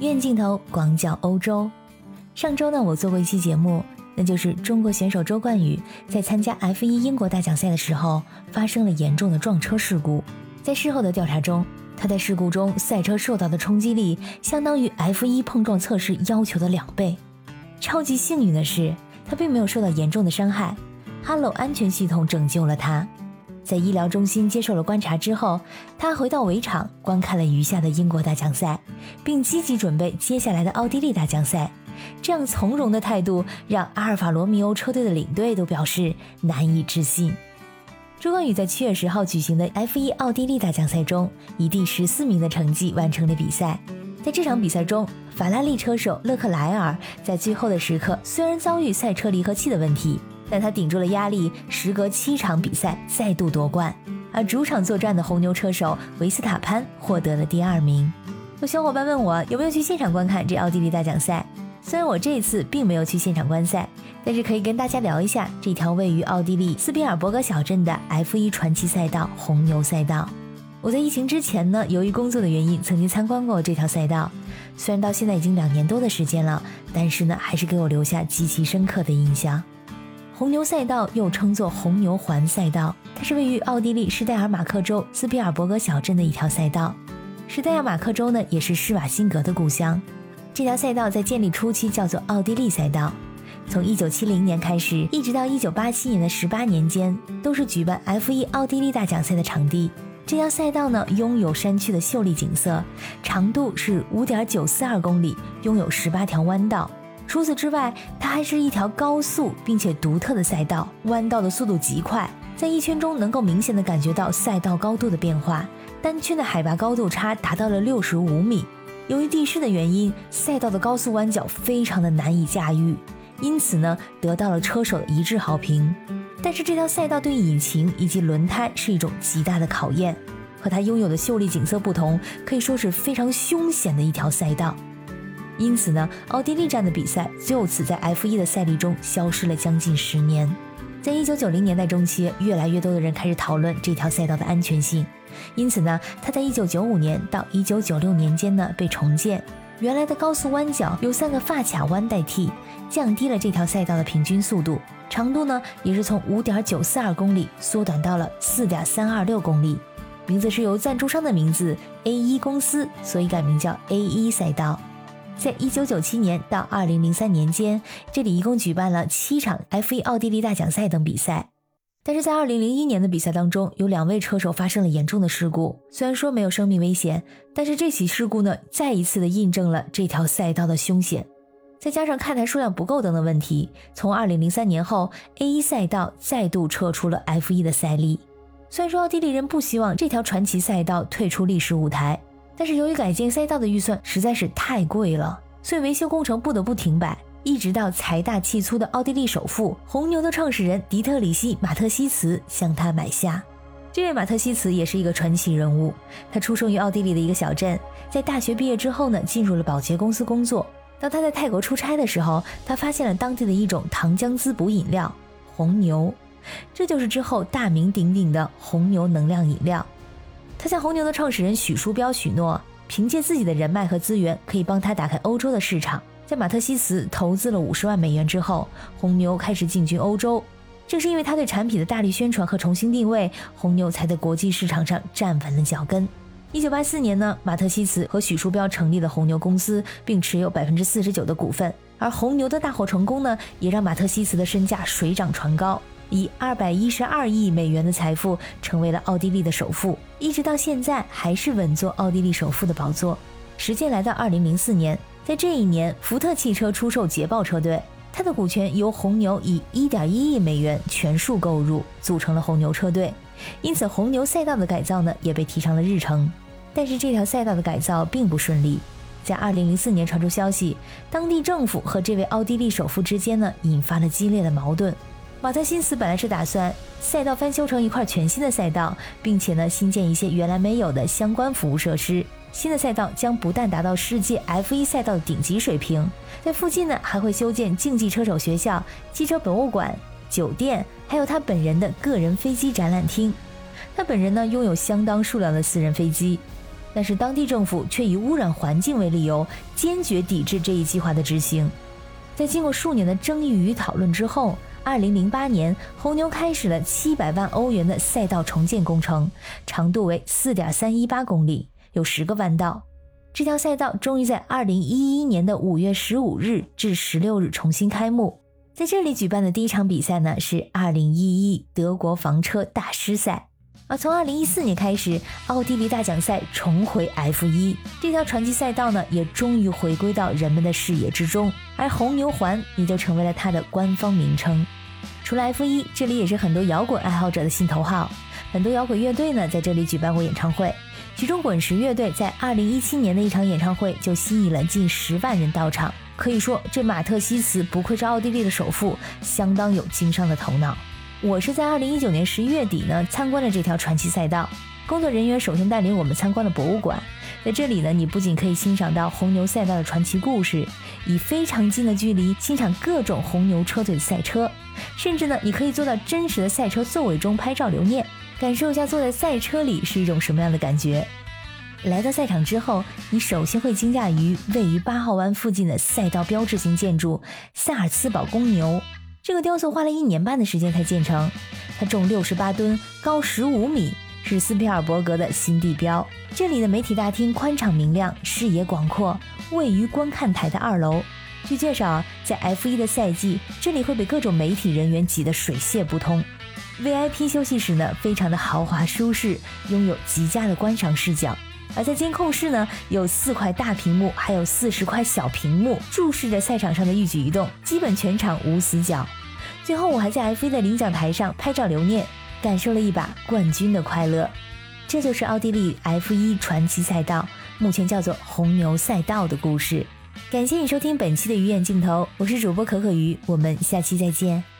远镜头广角欧洲。上周呢，我做过一期节目，那就是中国选手周冠宇在参加 F1 英国大奖赛的时候发生了严重的撞车事故。在事后的调查中，他在事故中赛车受到的冲击力相当于 F1 碰撞测试要求的两倍。超级幸运的是，他并没有受到严重的伤害，哈喽安全系统拯救了他。在医疗中心接受了观察之后，他回到围场观看了余下的英国大奖赛，并积极准备接下来的奥地利大奖赛。这样从容的态度让阿尔法罗密欧车队的领队都表示难以置信。周冠宇在七月十号举行的 F1 奥地利大奖赛中，以第十四名的成绩完成了比赛。在这场比赛中，法拉利车手勒克莱尔在最后的时刻虽然遭遇赛车离合器的问题。但他顶住了压力，时隔七场比赛再度夺冠。而主场作战的红牛车手维斯塔潘获得了第二名。有小伙伴问我有没有去现场观看这奥地利大奖赛？虽然我这次并没有去现场观赛，但是可以跟大家聊一下这条位于奥地利斯宾尔伯格小镇的 F1 传奇赛道——红牛赛道。我在疫情之前呢，由于工作的原因，曾经参观过这条赛道。虽然到现在已经两年多的时间了，但是呢，还是给我留下极其深刻的印象。红牛赛道又称作红牛环赛道，它是位于奥地利施戴尔马克州斯皮尔伯格小镇的一条赛道。施戴尔马克州呢，也是施瓦辛格的故乡。这条赛道在建立初期叫做奥地利赛道，从1970年开始，一直到1987年的18年间，都是举办 F1 奥地利大奖赛的场地。这条赛道呢，拥有山区的秀丽景色，长度是5.942公里，拥有18条弯道。除此之外，它还是一条高速并且独特的赛道，弯道的速度极快，在一圈中能够明显的感觉到赛道高度的变化，单圈的海拔高度差达到了六十五米。由于地势的原因，赛道的高速弯角非常的难以驾驭，因此呢，得到了车手的一致好评。但是这条赛道对引擎以及轮胎是一种极大的考验，和它拥有的秀丽景色不同，可以说是非常凶险的一条赛道。因此呢，奥地利站的比赛就此在 F1 的赛历中消失了将近十年。在一九九零年代中期，越来越多的人开始讨论这条赛道的安全性。因此呢，它在一九九五年到一九九六年间呢被重建，原来的高速弯角由三个发卡弯代替，降低了这条赛道的平均速度，长度呢也是从五点九四二公里缩短到了四点三二六公里。名字是由赞助商的名字 A 一公司，所以改名叫 A 一赛道。在一九九七年到二零零三年间，这里一共举办了七场 F1 奥地利大奖赛等比赛。但是在二零零一年的比赛当中，有两位车手发生了严重的事故。虽然说没有生命危险，但是这起事故呢，再一次的印证了这条赛道的凶险。再加上看台数量不够等等问题，从二零零三年后，A1 赛道再度撤出了 F1 的赛历。虽然说奥地利人不希望这条传奇赛道退出历史舞台。但是由于改建赛道的预算实在是太贵了，所以维修工程不得不停摆，一直到财大气粗的奥地利首富红牛的创始人迪特里希·马特西茨向他买下。这位马特西茨也是一个传奇人物，他出生于奥地利的一个小镇，在大学毕业之后呢，进入了保洁公司工作。当他在泰国出差的时候，他发现了当地的一种糖浆滋补饮料——红牛，这就是之后大名鼎鼎的红牛能量饮料。他向红牛的创始人许书标许诺，凭借自己的人脉和资源，可以帮他打开欧洲的市场。在马特西茨投资了五十万美元之后，红牛开始进军欧洲。正是因为他对产品的大力宣传和重新定位，红牛才在国际市场上站稳了脚跟。一九八四年呢，马特西茨和许书标成立了红牛公司，并持有百分之四十九的股份。而红牛的大获成功呢，也让马特西茨的身价水涨船高。以二百一十二亿美元的财富，成为了奥地利的首富，一直到现在还是稳坐奥地利首富的宝座。时间来到二零零四年，在这一年，福特汽车出售捷豹车队，它的股权由红牛以一点一亿美元全数购入，组成了红牛车队。因此，红牛赛道的改造呢，也被提上了日程。但是，这条赛道的改造并不顺利，在二零零四年传出消息，当地政府和这位奥地利首富之间呢，引发了激烈的矛盾。马特辛斯本来是打算赛道翻修成一块全新的赛道，并且呢新建一些原来没有的相关服务设施。新的赛道将不但达到世界 F1 赛道的顶级水平，在附近呢还会修建竞技车手学校、汽车博物馆、酒店，还有他本人的个人飞机展览厅。他本人呢拥有相当数量的私人飞机。但是当地政府却以污染环境为理由，坚决抵制这一计划的执行。在经过数年的争议与讨论之后，二零零八年，红牛开始了七百万欧元的赛道重建工程，长度为四点三一八公里，有十个弯道。这条赛道终于在二零一一年的五月十五日至十六日重新开幕。在这里举办的第一场比赛呢，是二零一一德国房车大师赛。而从二零一四年开始，奥地利大奖赛重回 F 一，这条传奇赛道呢，也终于回归到人们的视野之中，而红牛环也就成为了它的官方名称。除了 F 一，这里也是很多摇滚爱好者的心头好，很多摇滚乐队呢在这里举办过演唱会，其中滚石乐队在二零一七年的一场演唱会就吸引了近十万人到场，可以说这马特西茨不愧是奥地利的首富，相当有经商的头脑。我是在二零一九年十一月底呢参观了这条传奇赛道，工作人员首先带领我们参观了博物馆，在这里呢，你不仅可以欣赏到红牛赛道的传奇故事，以非常近的距离欣赏各种红牛车队的赛车，甚至呢，你可以坐到真实的赛车座位中拍照留念，感受一下坐在赛车里是一种什么样的感觉。来到赛场之后，你首先会惊讶于位于八号弯附近的赛道标志性建筑萨尔茨堡公牛。这个雕塑花了一年半的时间才建成，它重六十八吨，高十五米，是斯皮尔伯格的新地标。这里的媒体大厅宽敞明亮，视野广阔，位于观看台的二楼。据介绍，在 F1 的赛季，这里会被各种媒体人员挤得水泄不通。VIP 休息室呢，非常的豪华舒适，拥有极佳的观赏视角。而在监控室呢，有四块大屏幕，还有四十块小屏幕，注视着赛场上的一举一动，基本全场无死角。最后，我还在 F1 的领奖台上拍照留念，感受了一把冠军的快乐。这就是奥地利 F1 传奇赛道，目前叫做红牛赛道的故事。感谢你收听本期的鱼眼镜头，我是主播可可鱼，我们下期再见。